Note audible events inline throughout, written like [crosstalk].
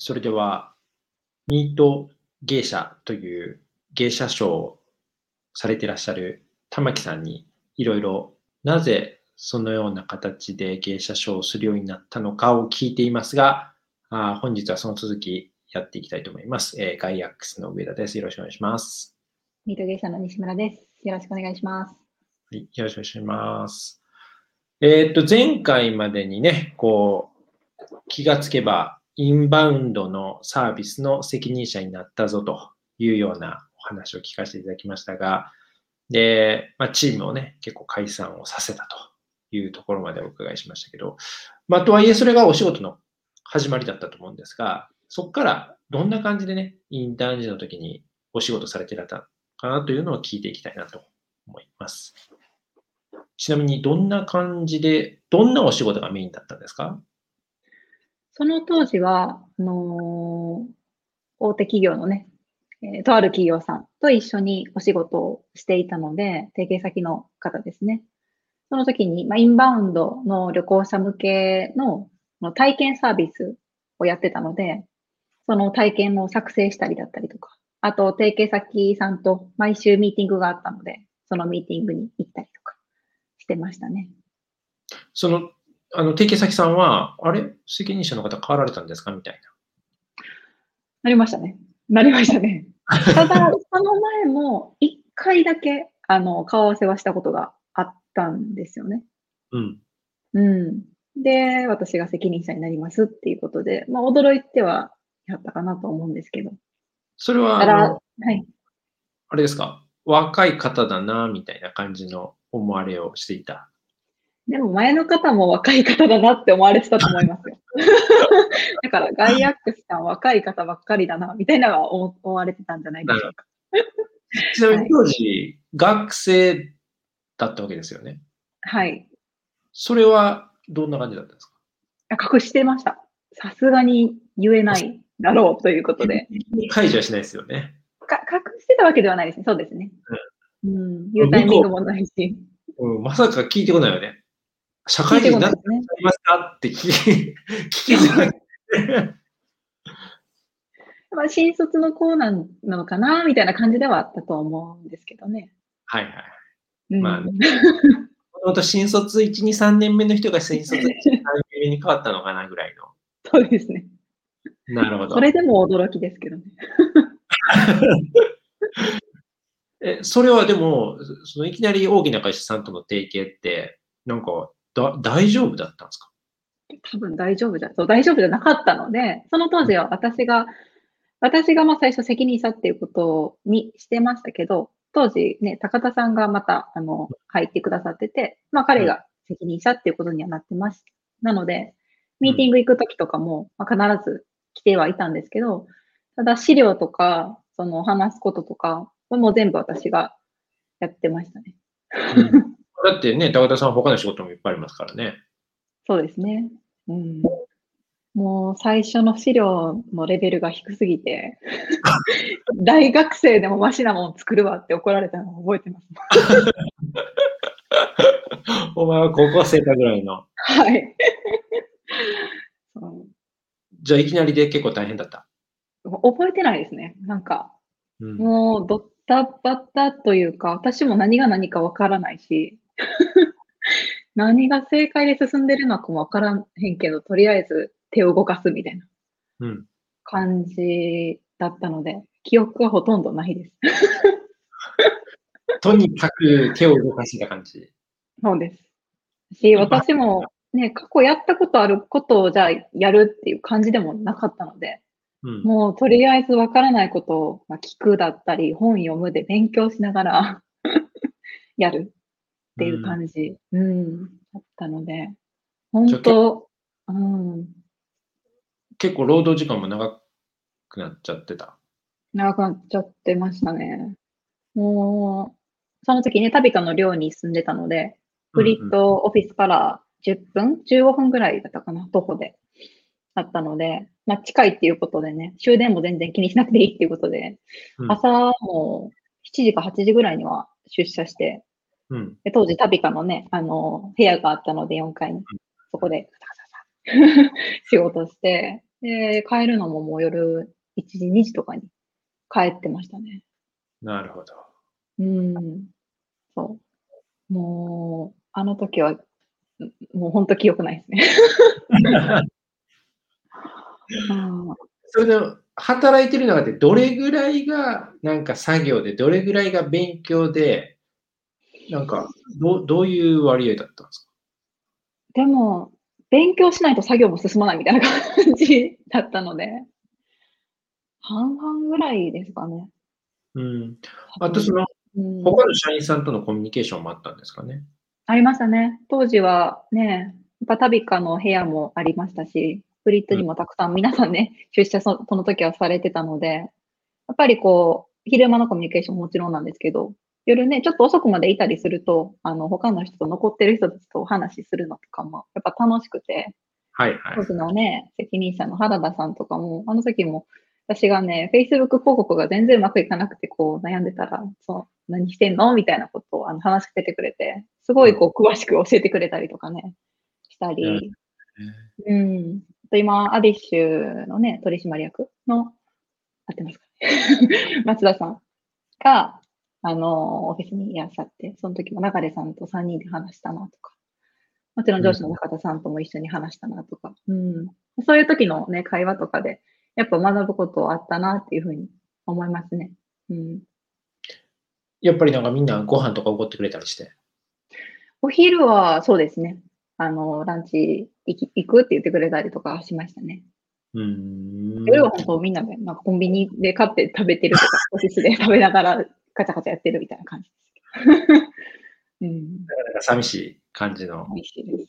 それでは、ミート芸者という芸者賞をされていらっしゃる玉木さんにいろいろなぜそのような形で芸者賞をするようになったのかを聞いていますが、あ本日はその続きやっていきたいと思います。えー、ガイアックスの上田です。よろしくお願いします。ミート芸者の西村です。よろしくお願いします。はい、よろしくお願いします。えー、っと、前回までにね、こう、気がつけば、インバウンドのサービスの責任者になったぞというようなお話を聞かせていただきましたが、で、まあ、チームをね、結構解散をさせたというところまでお伺いしましたけど、まあ、とはいえそれがお仕事の始まりだったと思うんですが、そこからどんな感じでね、インターン時の時にお仕事されてたかなというのを聞いていきたいなと思います。ちなみにどんな感じで、どんなお仕事がメインだったんですか？その当時は、あのー、大手企業のね、えー、とある企業さんと一緒にお仕事をしていたので、提携先の方ですね。その時に、まあ、インバウンドの旅行者向けのの体験サービスをやってたので、その体験を作成したりだったりとか、あと提携先さんと毎週ミーティングがあったので、そのミーティングに行ったりとかしてましたね。その、あの、提携先さんは、あれ責任者の方変わられたんですか？みたいな。なりましたね。なりましたね。[laughs] ただ、その前も一回だけ、あの、顔合わせはしたことがあったんですよね。うん。うん。で、私が責任者になりますっていうことで、まあ、驚いてはやったかなと思うんですけど。それは、はい。あれですか？若い方だな、みたいな感じの思われをしていた。でも前の方も若い方だなって思われてたと思いますよ。[laughs] だからガイアックスさん若い方ばっかりだな、みたいなのは思われてたんじゃないでしょうか。ちなみに当時、はい、学生だったわけですよね。はい。それはどんな感じだったんですか？隠してました。さすがに言えないだろうということで。解除はしないですよね。か隠してたわけではないですね。そうですね。うん。言うタイミングもないし。うん、まさか聞いてこないよね。社会人になってますか？って聞き、聞きづらい。[laughs] まあ、新卒の子なのかな？みたいな感じではあったと思うんですけどね。はいはい。うん、まあ、ね、もと新卒1、2、3年目の人が新卒1、2、3年目に変わったのかなぐらいの。[laughs] そうですね。なるほど。それでも驚きですけどね。[laughs] えそれはでも、そのいきなり大きな会社さんとの提携って、なんかだ大丈夫だったんですか？多分大丈夫だそう、大丈夫じゃなかったので、その当時は私が、私がまあ最初責任者っていうことにしてましたけど、当時ね、高田さんがまた、あの、入ってくださってて、まあ彼が責任者っていうことにはなってます。なので、ミーティング行くときとかも、まあ、必ず来てはいたんですけど、ただ資料とか、その話すこととかはもう全部私がやってましたね。うん、だってね、高田さん他の仕事もいっぱいありますからね。そうですね。うん。もう最初の資料のレベルが低すぎて、[laughs] 大学生でもマシなもん作るわって怒られたのを覚えてます。[laughs] お前は高校生だぐらいの。はい。[laughs] じゃあいきなりで結構大変だった？覚えてないですね。なんか、うん、もうドッタバッタというか、私も何が何かわからないし、何が正解で進んでるのかもわからへんけど、とりあえず手を動かすみたいな感じだったので、うん、記憶はほとんどないです。[laughs] とにかく手を動かした感じ。そうです。し、私もね、過去やったことあることをじゃあやるっていう感じでもなかったので、うん、もうとりあえずわからないことを、まあ、聞くだったり、本読むで勉強しながら [laughs] やるっていう感じ、うん、うん、だったので、本当、うん、結構労働時間も長くなっちゃってた。長くなっちゃってましたね。もう、その時ね、タビカの寮に住んでたので、フリットオフィスから10分 ?15 分ぐらいだったかな、徒歩で。だったので、まあ、近いっていうことでね、終電も全然気にしなくていいっていうことで、うん、朝も7時か8時ぐらいには出社して、うん、で当時タビカのね、あの、部屋があったので4階に、そこで [laughs] 仕事して、で、帰るのももう夜1時、2時とかに帰ってましたね。なるほど。うん。そう。もう、あの時は、んもう本当記憶ないですね。[laughs] うんそれで、働いてる中でどれぐらいがなんか作業で、どれぐらいが勉強で、なんかどうどういう割合だったんですか？でも、勉強しないと作業も進まないみたいな感じだったので、半々ぐらいですかね。うん。あとその、うん他の社員さんとのコミュニケーションもあったんですかね？ありましたね。当時はね、やっぱタビカの部屋もありましたし、フリットにもたくさん皆さんね、出社そその時はされてたので、やっぱりこう、昼間のコミュニケーションももちろんなんですけど、夜ね、ちょっと遅くまでいたりすると、あの、他の人と残ってる人たちとお話しするのとかも、やっぱ楽しくて、はいはい。当。時のね、責任者の原田さんとかも、あの時も、私がね、Facebook 広告が全然うまくいかなくて、こう悩んでたら、そう、何してんの？みたいなことをあの話しかけてくれて、すごいこう詳しく教えてくれたりとかね、したり、うん。あと今、アディッシュのね、取締役の、合ってますかね？[laughs] 松田さんが、あの、オフィスにいらっしゃって、その時も中出さんと3人で話したなとか、もちろん上司の中田さんとも一緒に話したなとか、うん。そういう時のね、会話とかで、やっぱ学ぶことあったなっていうふうに思いますね。うん。やっぱりなんかみんなご飯とかおごってくれたりして。お昼はそうですね。あの、ランチ行き行くって言ってくれたりとかしましたね。うーん。夜は本当みんなでなんかコンビニで買って食べてるとか、オフィスで食べながらカチャカチャやってるみたいな感じですけど。[laughs] うん、なんか寂しい感じの。美味しいです。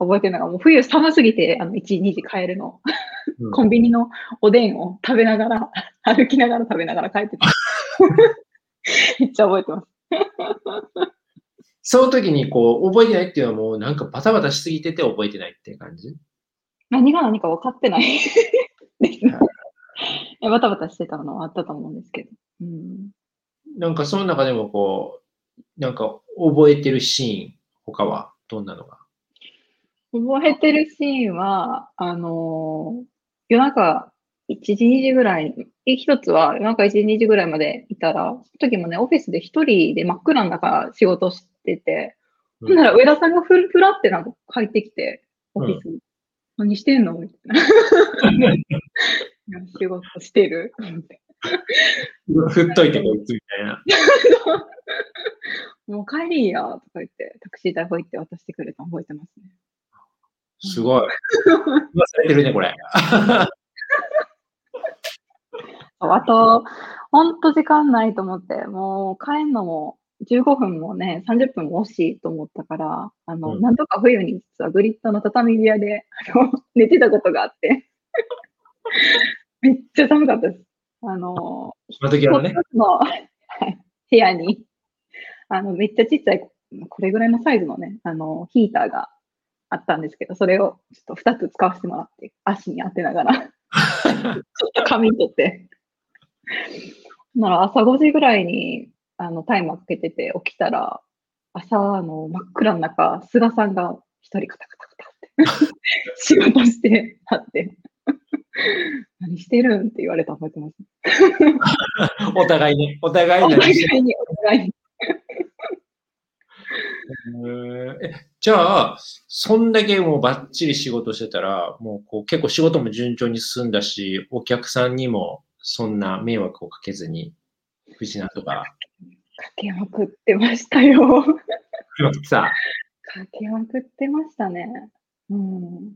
覚えてるのが、もう冬寒すぎて、あの、1、2時帰るの。うんコンビニのおでんを食べながら、[laughs] 歩きながら食べながら帰ってた。[laughs] めっちゃ覚えてます。その時にこう覚えてないっていうのはもうなんかバタバタしすぎてて覚えてないっていう感じ？何が何か分かってないですバタバタしてたのはあったと思うんですけど。うん、なんかその中でもこう、なんか覚えてるシーン、他はどんなのが？覚えてるシーンは、あのー夜中1時、2時ぐらいに、一つは夜中1時、2時ぐらいまでいたら、その時もね、オフィスで一人で真っ暗の中仕事してて、うんほんなら上田さんがふふらってなんか入ってきて、オフィスに。何してんの？みたいな。[laughs] 仕事してる？[laughs] 振っといてこいつみたいな。[laughs] もう帰りやとか言って、タクシー代ほいって渡してくれたの覚えてますね。すごい。今されてるね、これ。[laughs] あと、ほんと時間ないと思って、もう帰んのも15分もね、30分も惜しいと思ったから、あの、うんなんとか冬に実はグリッドの畳部屋で、あの、寝てたことがあって、めっちゃ寒かったです。あの、その時はね。のはい部屋に、[laughs] あの、めっちゃちっちゃい、これぐらいのサイズのね、あの、ヒーターがあったんですけど、それをちょっと2つ使わせてもらって、足に当てながら、[laughs] ちょっと仮眠取って。なら朝5時ぐらいにあのタイマーかけてて起きたら、朝あの真っ暗の中、菅さんが一人カタカタカタって [laughs] 仕事してあって、[laughs] 何してるんって言われたの覚えてます？[laughs] お互いね。お互いおに互いに、お互いに。えじゃあ、そんだけもうバッチリ仕事してたら、もうこう結構仕事も順調に進んだし、お客さんにもそんな迷惑をかけずに、藤なんとか、かけまくってましたよ。さ、かけまくってましたね。うん。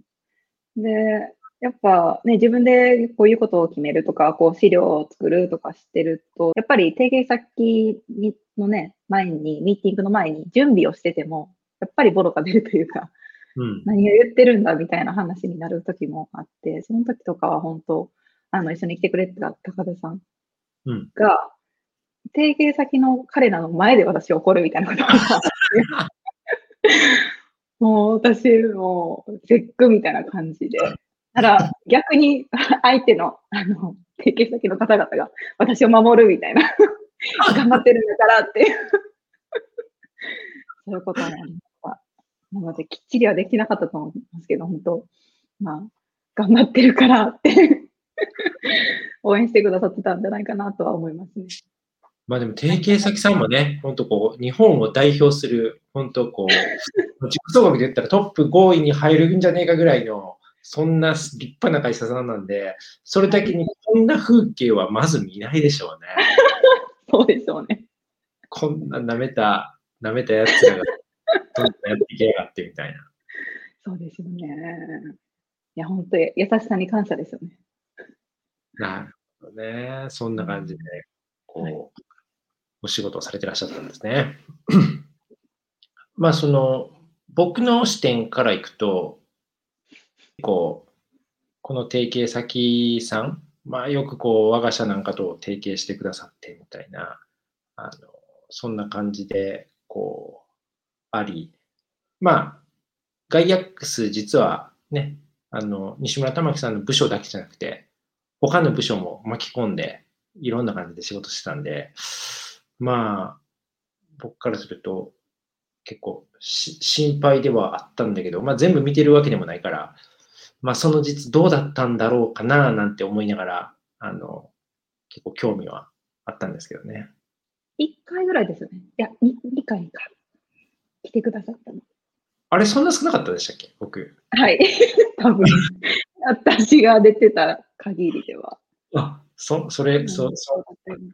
で、やっぱね、自分でこういうことを決めるとか、こう資料を作るとかしてると、やっぱり提携先にのね、前に、ミーティングの前に準備をしてても、やっぱりボロが出るというか、うん。何を言ってるんだみたいな話になる時もあって、その時とかは本当、あの、一緒に来てくれてた高田さんうんが、提携先の彼らの前で私怒るみたいなことがあって、もう私、もう、絶句みたいな感じで。たら、逆に [laughs] 相手の、あの、提携先の方々が私を守るみたいな。[laughs] 頑張ってるんだからっていう。[laughs] そういうことはありました。なので、きっちりはできなかったと思いますけど、本当、まあ、頑張ってるからって応援してくださってたんじゃないかなとは思いますね。まあでも、提携先さんもね、本当こう、日本を代表する、本当こう、自己総額で言ったらトップ5位に入るんじゃねえかぐらいの、そんな立派な会社さんなんで、それだけにこんな風景はまず見ないでしょうね。[laughs] そうでしょうね。こんな舐めた、舐めたやつらが、どんどんやっていけやがってみたいな。そうですよね。いや、本当に優しさに感謝ですよね。なるほどね。そんな感じで、こう、はいお仕事をされてらっしゃったんですね。[clears throat] まあ、その、僕の視点からいくと、こう、この提携先さん、まあ、よくこう、我が社なんかと提携してくださってみたいな、あの、そんな感じで、こう、あり、まあ、ガイアックス実はね、あの、西村玉木さんの部署だけじゃなくて、他の部署も巻き込んで、いろんな感じで仕事してたんで、まあ、僕からすると、結構心配ではあったんだけど、まあ全部見てるわけでもないから、まあその実どうだったんだろうかななんて思いながら、あの、結構興味はあったんですけどね。1回ぐらいですよね。いや、2, 2回か。来てくださったの。あれ、そんな少なかったでしたっけ？僕。はい。[laughs] 多分、私が出てた限りでは。あ、そ、それ、そ、そ、だったよね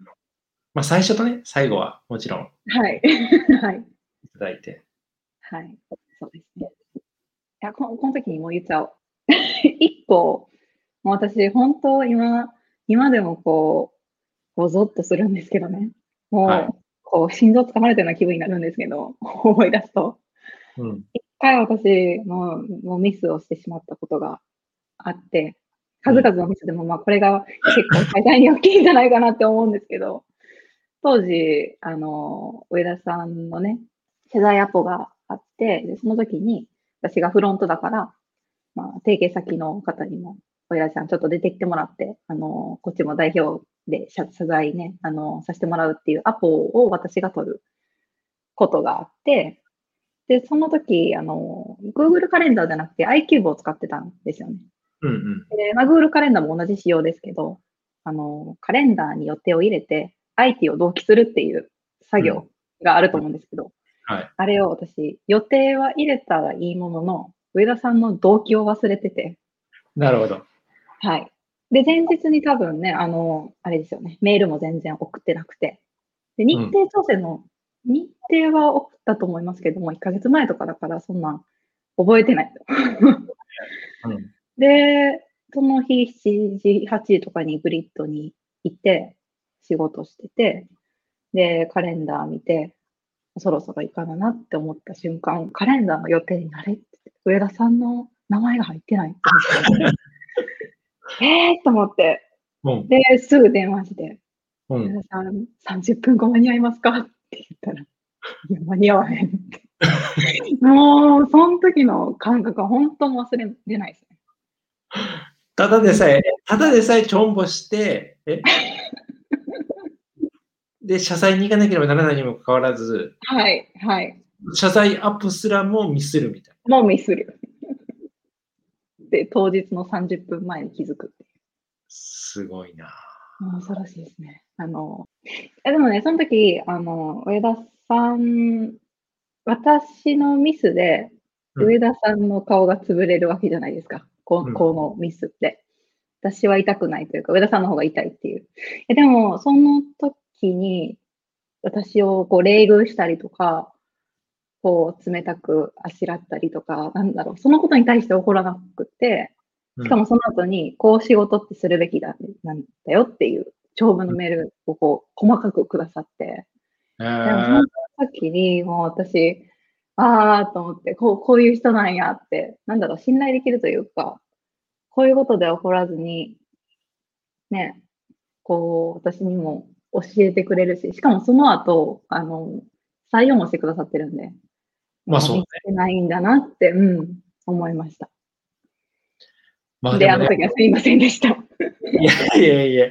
まあ最初とね、最後はもちろんはい。[laughs] はい。いただいて。はい。そうですね。いや、ここの時にもう言っちゃおう。[laughs] 一個、もう私、本当、今、今でもこう、こうゾッとするんですけどね。もう、はいこう、心臓つかまれたような気分になるんですけど、[laughs] 思い出すと。うん。一回私もう、もうミスをしてしまったことがあって、数々のミスでも、まあ、これが結構最大に大きいんじゃないかなって思うんですけど、当時、あの、上田さんのね、世代アポがあって、でその時に、私がフロントだから、まあ、提携先の方にも、上田さんちょっと出てきてもらって、あの、こっちも代表で謝謝罪ね、あの、させてもらうっていうアポを私が取ることがあって、で、その時、あの、Google カレンダーじゃなくて iCube を使ってたんですよね。うんうん。で、まあ、Google カレンダーも同じ仕様ですけど、あの、カレンダーに予定を入れて、IT を同期するっていう作業があると思うんですけど、はい。あれを私、予定は入れたらいいものの、上田さんの動機を忘れてて、なるほど。はい。で、前日に多分ね、あの、あれですよね、メールも全然送ってなくて、で、日程調整の、日程は送ったと思いますけども、1ヶ月前とかだから、そんなん覚えてないと。[laughs] うん。で、その日7時、8時とかにグリッドに行って仕事してて、で、カレンダー見て、そろそろ行かななって思った瞬間、カレンダーの予定になれって、上田さんの名前が入ってない。[laughs] えーと思って、うん。で、すぐ電話して、うん。上田さん、30分後間に合いますか？って言ったら、いや、間に合わへんって。[laughs] もう、その時の感覚は本当に忘れれないですね。ただでさえ、ただでさえちょんぼして、え？[laughs] で、謝罪に行かなければならないにもかかわらず、はい、はい。謝罪アップすらもミスるみたいもうミスる。[laughs] で、当日の30分前に気づくっていすごいな。恐ろしいですね。あの、えでもね、その時、あの、上田さん、私のミスで、うん上田さんの顔が潰れるわけじゃないですか。こうんこのミスって。私は痛くないというか、上田さんの方が痛いっていう。えでも、その時に、私をこう冷遇したりとか、こう冷たくあしらったりとか、なんだろう、そのことに対して怒らなくて、しかもその後に、こう仕事ってするべきだ、なんだよっていう長文のメールをこう細かくくださって、えでもそーの時にもう私、ああと思って、こう、こういう人なんやって、なんだろう、信頼できるというか、こういうことで怒らずに、ね、こう、私にも教えてくれるし、しかもその後、あの、採用もしてくださってるんで、まあそうねないんだなって、うん、思いました。で、まあでもねあの時はすいませんでした。いやいやいや。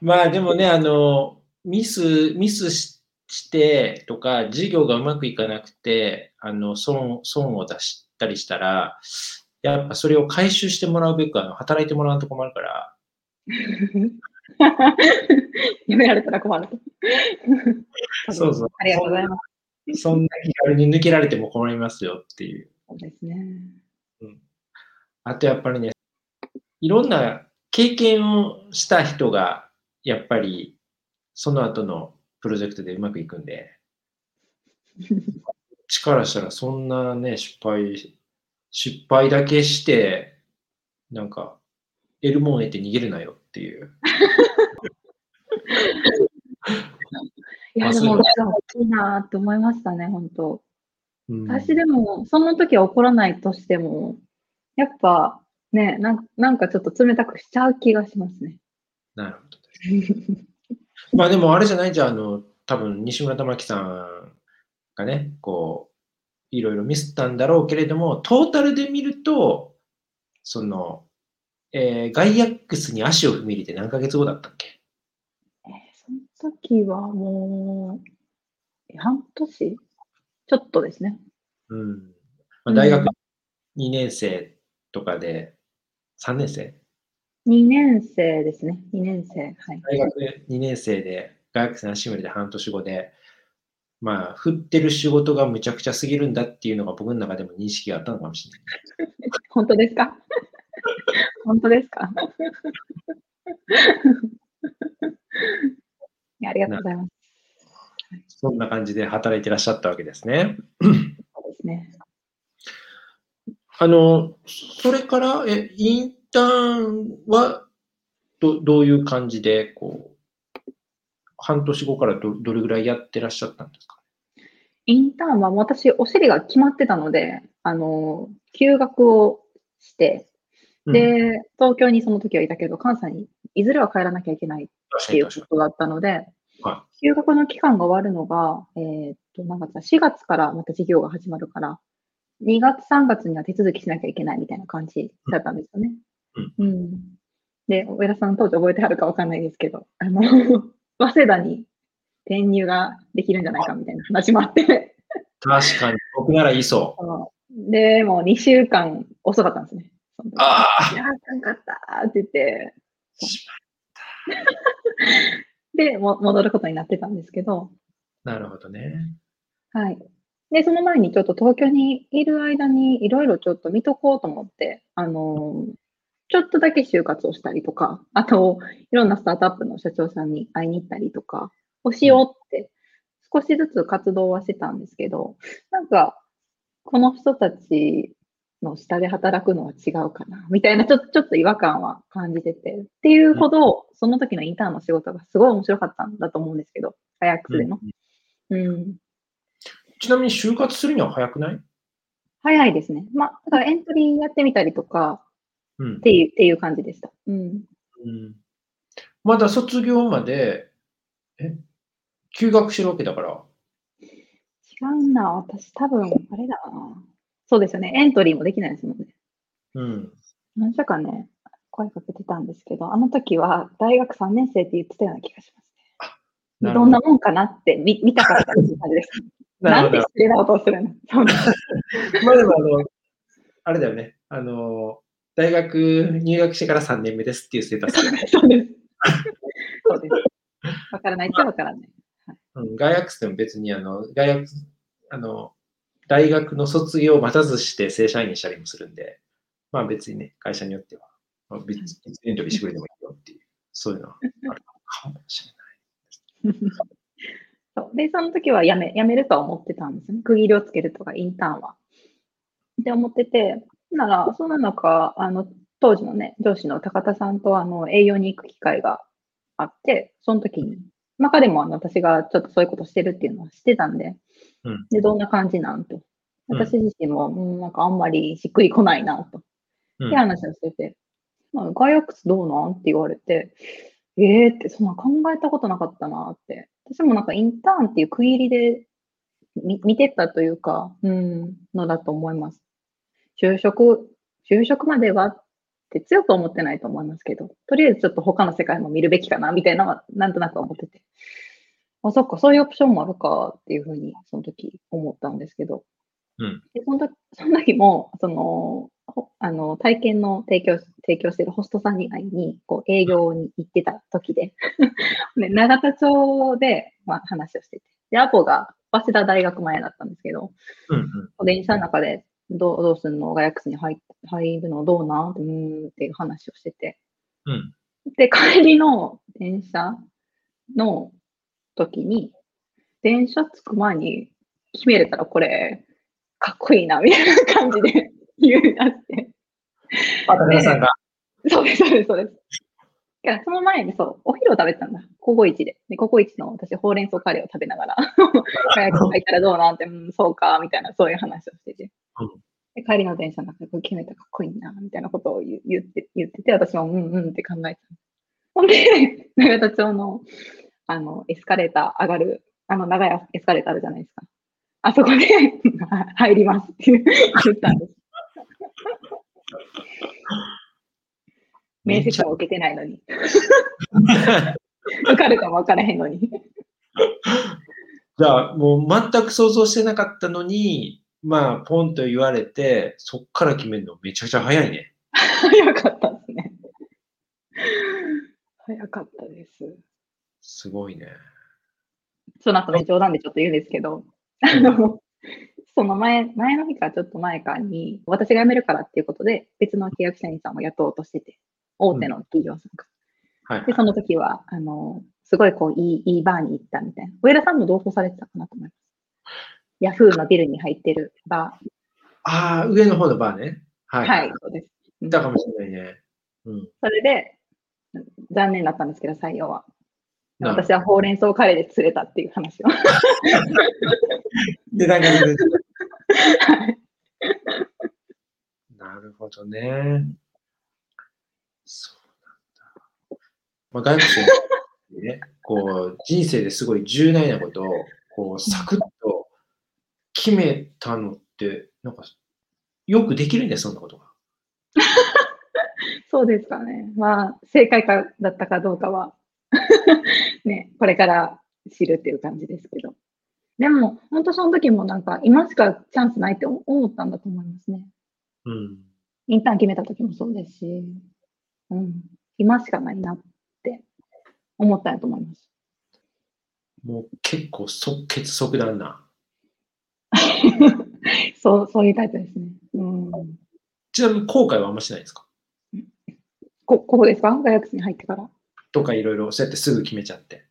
まあでもね、あの、ミス、ミスししてとか、事業がうまくいかなくて、あの、損、損を出したりしたら、やっぱそれを回収してもらうべく、あの働いてもらうとこもあるから、[laughs] やめられたら困る。[laughs] そうそうありがとうございます。そんな気軽に抜けられても困りますよっていう。そうですね。あとやっぱりね、いろんな経験をした人が、やっぱりその後のプロジェクトでうまくいくんで、力したらそんなね、失敗、失敗だけして、なんか、得るもん得て逃げるなよっていう。いや、でも、大きいなって思いましたね、本当。うん私でも、その時は怒らないとしても、やっぱ、ね、なんなんかちょっと冷たくしちゃう気がしますね。なるほど。まあでもあれじゃないじゃん、あの、多分西村玉樹さんがね、こう、いろいろミスったんだろうけれども、トータルで見ると、その、えーガイアックスに足を踏み入れて何ヶ月後だったっけ？時はもう、え半年ちょっとですね。うん。まあ、大学うん2年生とかで、3年生？2年生ですね。2年生。はい。大学2年生で、ガイアックスに足を踏み入れて半年後で、まあ、振ってる仕事がむちゃくちゃすぎるんだっていうのが僕の中でも認識があったのかもしれない。[laughs] 本当ですか？本当ですか？ありがとうございます。そんな感じで働いてらっしゃったわけですね。そうですね。あの、それから、え、インターンはどどういう感じで、こう、半年後からどどれぐらいやってらっしゃったんですか？インターンは私、お尻が決まってたので、あの、休学をして、で、東京にその時はいたけど、関西にいずれは帰らなきゃいけないっていうことだったのでは、休学の期間が終わるのが、えーっと、なんかさ、4月からまた授業が始まるから、2月、3月には手続きしなきゃいけないみたいな感じだったんですよね。うんうん。で、上田さん当時覚えてはるかわかんないですけど、あの、[laughs] 早稲田に転入ができるんじゃないかみたいな話もあって、に。確かに、僕なら言いそう。で、もう2週間遅かったんですね。その時あいやー、あかんかったーって言って、[laughs] で、も戻ることになってたんですけど、なるほどね。はい。で、その前にちょっと東京にいる間にいろいろちょっと見とこうと思って、あのーちょっとだけ就活をしたりとか、あと、いろんなスタートアップの社長さんに会いに行ったりとかをしようって、少しずつ活動はしてたんですけど、なんか、この人たちの下で働くのは違うかな、みたいなちょちょっと違和感は感じてて、っていうほど、その時のインターンの仕事がすごい面白かったんだと思うんですけど、アヤックスでの。うん。ちなみに就活するには早くない？早いですね。まあ、だからエントリーやってみたりとかうんっ。ていうっていう感じでした。うん。うん、まだ卒業まで、え、休学してるわけだから、違うな。私多分、あれだな。そうですよね。エントリーもできないですもんね。うん。何社かね、声かけてたんですけど、あの時は大学3年生って言ってたような気がしますね。どんなもんかなって見見たかった感じです。[laughs] なんて失礼なことをするの？[laughs] まあでもあの、あれだよね。あの、大学入学してから3年目ですっていうステータスで、[laughs] そうです。そうです。わからないっちゃわからない。うん、ガイアックスでも別にあの、ガイアックス、あの、大学の卒業を待たずして正社員にしたりもするんで、まあ別にね、会社によっては、まあ、別にエントリーしてくれてもいいよっていう、そういうのはあるかもしれない。[laughs] そうで、その時は辞め、辞めるとは思ってたんですよね。区切りをつけるとか、インターンは。って思ってて、なら、そんな中、あの、当時のね、上司の高田さんと、あの、営業に行く機会があって、その時に、まあ、彼もあの私がちょっとそういうことしてるっていうのは知ってたんで、うんで、どんな感じなんと。うん私自身も、うん、なんかあんまりしっくりこないな、と。うんって話をしてて、まあ、ガイアックスどうなんって言われて、えーって、そんな考えたことなかったなって。私もなんかインターンっていう区切りで見見てたというか、うん、のだと思います。就職、就職まではって強く思ってないと思いますけど、とりあえずちょっと他の世界も見るべきかな、みたいなのはなんとなく思ってて。あ、そっか、そういうオプションもあるかっていうふうに、その時思ったんですけど。うん。でその時 [laughs] その時も、その、ほあの、体験の提供、提供しているホストさんに会いに、こう、営業に行ってた時で、[laughs] で、永田町で、まあ、話をしてて、で、アポが、早稲田大学前だったんですけど、うんうん。電車の中で、どう、どうすんの？ガヤックスに入入るのどうなん？うーんっていう話をしてて、うん。で、帰りの電車の時に、電車着く前に決めれたらこれ、かっこいいな、みたいな感じで [laughs] 言うなって。あ、高田さんが。そうです、そうです、そうです。その前にそう、お昼を食べてたんだ。ココイチで。で、ココイチの私、ほうれん草カレーを食べながら、[laughs] 早く入ったらどうなんて、うん、そうか、みたいな、そういう話をしてて。うんで帰りの電車の中で決めたらかっこいいな、みたいなことを言って言ってて、私もうんうんって考えてた。ほんで、永田町の、あの、エスカレーター上がる、あの、長いエスカレーターあるじゃないですか。あそこで [laughs] 入りますって言ったんです。面接も受けてないのに。[laughs] 受かるかも分からへんのに。じゃあ、もう全く想像してなかったのに、まあ、ポンと言われて、そっから決めるのめちゃくちゃ早いね。早かったですね。早かったです。すごいね。その後ね、冗談でちょっと言うんですけど、あの、その前、前の日かちょっと前かに、私が辞めるからっていうことで、別の契約社員さんを雇おうとしてて、大手の企業さんが。はい。で、その時は、あの、すごいこう、いい、いいバーに行ったみたいな。上田さんも同行されてたかなと思います。ヤフーのビルに入ってるバああ、上の方のバーね。ー。はい。はい、そうです。いたかもしれないね。うん。それで、残念だったんですけど、採用は。私はほうれん草カレーで釣れたっていう話を。[laughs] で、なんか、はいなるほどね。そうなんだ。まあ、外国人ね、[laughs] こう、人生ですごい重大なことを、こう、サクッと決めたのって、なんか、よくできるね、そんなことが。[laughs] そうですかね。まあ、正解かだったかどうかは、ね、これから知るっていう感じですけど。でも、本当その時もなんか、今しか？チャンスないって思ったんだと思いますね。うん。インターン決めた時もそうですし、うん、今しかないなって思ったんやと思います。もう結構即決即断な。[laughs] そう、そういうタイプですね。うん、ちなみに後悔はあんましないですか？こ、ここですか？大学生に入ってから。とかいろいろ、そうやってすぐ決めちゃって。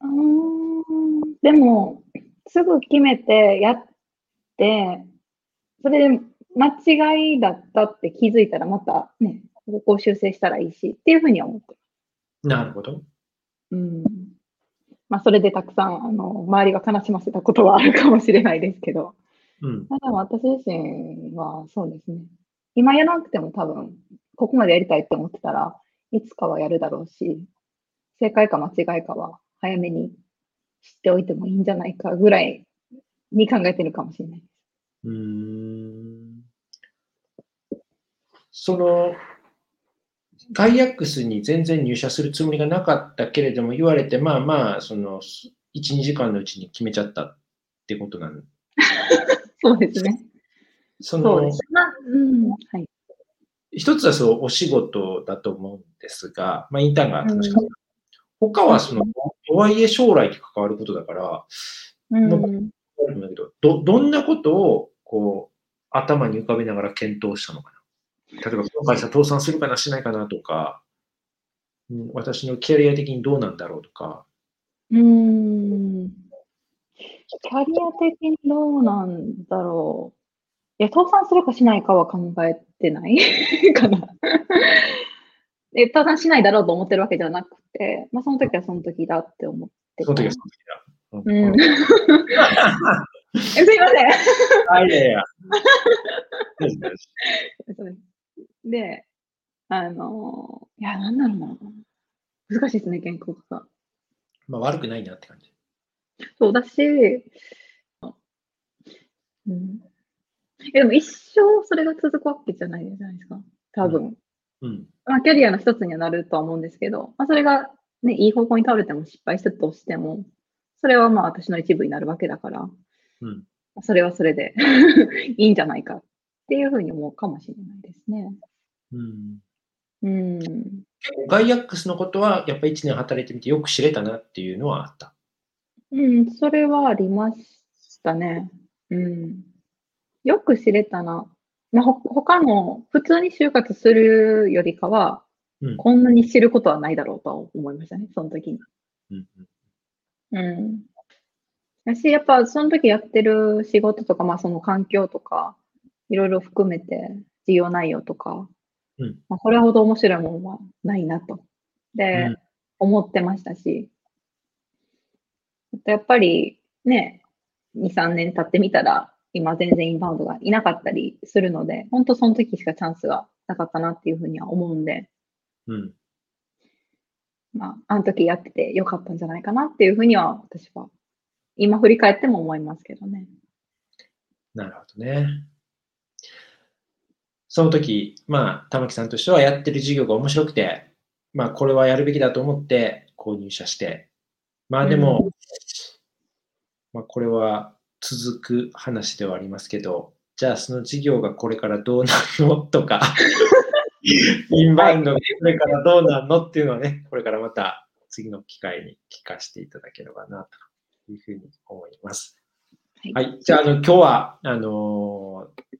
うーんでも、すぐ決めてやって、それで間違いだったって気づいたらまたね、ここを修正したらいいしっていうふうには思ってなるほど。る。うん。まあ、それでたくさん、あの、周りが悲しませたことはあるかもしれないですけど、うん。まあ、でも私自身はそうですね。今やらなくても多分、ここまでやりたいって思ってたらいつかはやるだろうし、正解か間違いかは早めに知っておいてもいいんじゃないかぐらいに考えてるかもしれない。うーんその、ガイアックスに全然入社するつもりがなかったけれども、言われて、まあまあ、その、1、2時間のうちに決めちゃったってことなの。[laughs] そうですね。そのそうです。、まあ、うん、はい。一つはそう、お仕事だと思うんですが、まあ、インターンが楽しかった。他はその、とはいえ将来に関わることだから、うん、ど、どんなことを、こう、頭に浮かべながら検討したのかな。例えば、この会社倒産するかな、しないかなとか、うん私のキャリア的にどうなんだろうとか、うん。キャリア的にどうなんだろう。いや、倒産するかしないかは考えてない [laughs] かな。え、倒産しないだろうと思ってるわけではなくて、まあ、その時はその時だって思ってその時はたその時だ。うん。[laughs] すいません。あ、いやいや。で、あの、いや、なんだろうな。難しいですね、健康が。夫まあ、悪くないなって感じ。そうだし、うん。え、でも一生それが続くわけじゃないじゃないですか。多分。うん。まあ、キャリアの一つにはなるとは思うんですけど、まあ、それがね、いい方向に倒れても失敗したとしても、それはまあ私の一部になるわけだから、うん。それはそれで [laughs] いいんじゃないかっっていうふうに思うかもしれないですね。うん。うん。ガイアックスのことは、やっぱ1年働いてみてよく知れたなっていうのはあった。うん、それはありましたね。うん。よく知れたな。まあ、ほ他の、普通に就活するよりかは、うんこんなに知ることはないだろうとは思いましたね、その時に。うんうん。だし、やっぱその時やってる仕事とか、まあその環境とか、いろいろ含めて、事業内容とか、うんまあ、これほど面白いものはないなと。で、うん思ってましたし、やっぱりね、2、3年経ってみたら、今全然インバウンドがいなかったりするので、本当その時しかチャンスがなかったなっていうふうには思うんで、うん。まあ、あの時やっててよかったんじゃないかなっていうふうには、私は、今振り返っても思いますけどね。なるほどね。その時、まあ、玉木さんとしてはやってる授業が面白くて、まあ、これはやるべきだと思って購入者して、まあでも、うんまあ、これは続く話ではありますけど、じゃあその事業がこれからどうなるの？とか、[laughs] インバウンドがこれからどうなるの？っていうのはね、これからまた次の機会に聞かせていただければなというふうに思います。はいはい。じゃあ、あの、今日は、あのー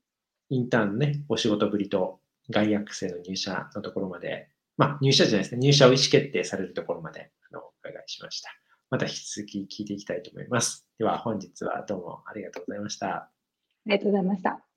インターンのね、お仕事ぶりと、外役生の入社のところまで、まあ、入社じゃないですね、入社を意思決定されるところまで、あの、お伺いしました。また引き続き聞いていきたいと思います。では、本日はどうもありがとうございました。ありがとうございました。